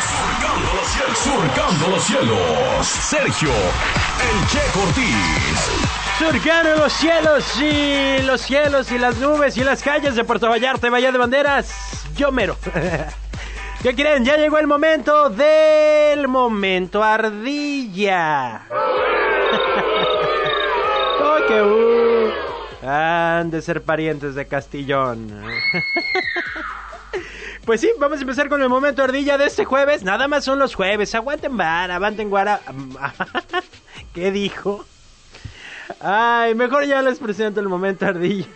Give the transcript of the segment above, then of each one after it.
Surcando los cielos. Surcando los cielos. Sergio, el Che Ortiz. Surcando los cielos y los cielos y las nubes y las calles de Puerto Vallarta y de Banderas. Yo mero. ¿Qué creen? Ya llegó el momento del momento ardilla. qué uh. Han de ser parientes de Castillón. Pues sí, vamos a empezar con el momento ardilla de este jueves. Nada más son los jueves. Aguanten vara, aguanten guara. ¿Qué dijo? Ay, mejor ya les presento el momento ardilla.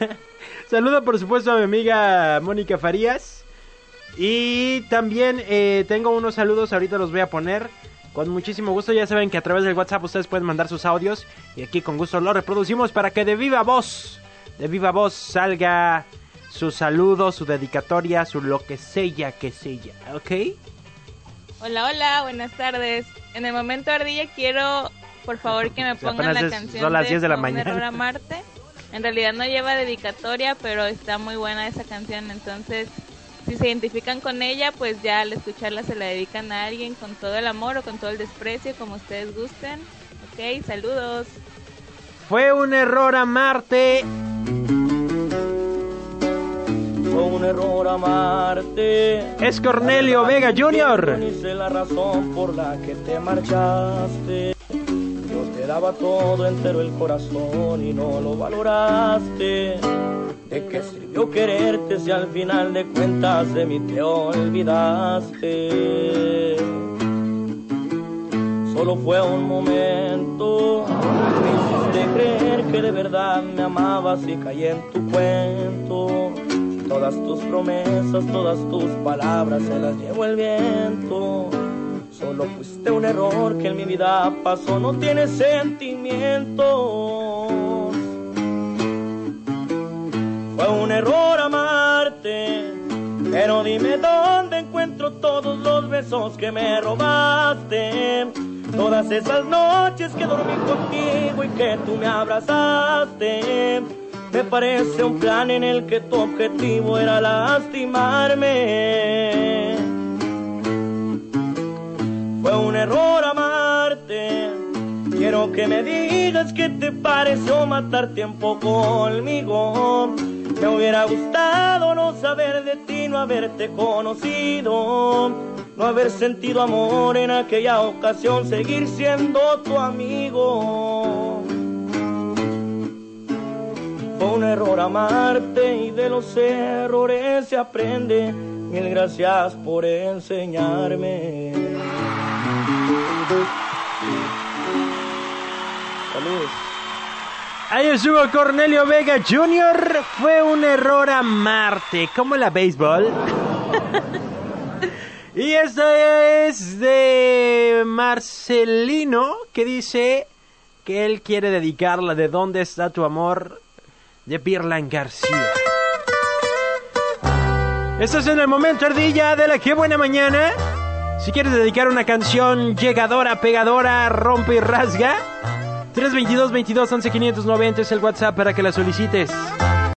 Saludo por supuesto a mi amiga Mónica Farías. Y también eh, tengo unos saludos, ahorita los voy a poner. Con muchísimo gusto, ya saben que a través del WhatsApp ustedes pueden mandar sus audios. Y aquí con gusto los reproducimos para que de viva voz, de viva voz salga su saludo, su dedicatoria, su lo que sea que sea, ¿ok? Hola, hola, buenas tardes. En el momento ardilla quiero, por favor, que me pongan la canción son las 10 de la Fue un mañana. amarte. En realidad no lleva dedicatoria, pero está muy buena esa canción, entonces si se identifican con ella, pues ya al escucharla se la dedican a alguien con todo el amor o con todo el desprecio, como ustedes gusten. Ok, saludos. Fue un error amarte. Error amarte. Es Cornelio Vega Jr. Sé la razón por la que te marchaste. Yo te daba todo entero el corazón y no lo valoraste. ¿De qué sirvió quererte si al final de cuentas de mí te olvidaste? Solo fue un momento. Me hiciste creer que de verdad me amabas y caí en tu cuento. Todas tus promesas, todas tus palabras se las llevó el viento. Solo fuiste un error que en mi vida pasó, no tienes sentimientos. Fue un error amarte, pero dime dónde encuentro todos los besos que me robaste. Todas esas noches que dormí contigo y que tú me abrazaste. Me parece un plan en el que tu objetivo era lastimarme. Fue un error amarte. Quiero que me digas qué te pareció matar tiempo conmigo. Me hubiera gustado no saber de ti, no haberte conocido, no haber sentido amor en aquella ocasión, seguir siendo tu amigo. Amarte y de los errores se aprende. Mil gracias por enseñarme. Saludos. Ahí estuvo Cornelio Vega Jr. Fue un error amarte. Como la béisbol. y esta es de Marcelino que dice que él quiere dedicarla de ¿Dónde está tu amor? De Birlan García. Esto es en el momento ardilla de la que buena mañana. Si quieres dedicar una canción llegadora, pegadora, rompe y rasga, 322 22 11 590 es el WhatsApp para que la solicites.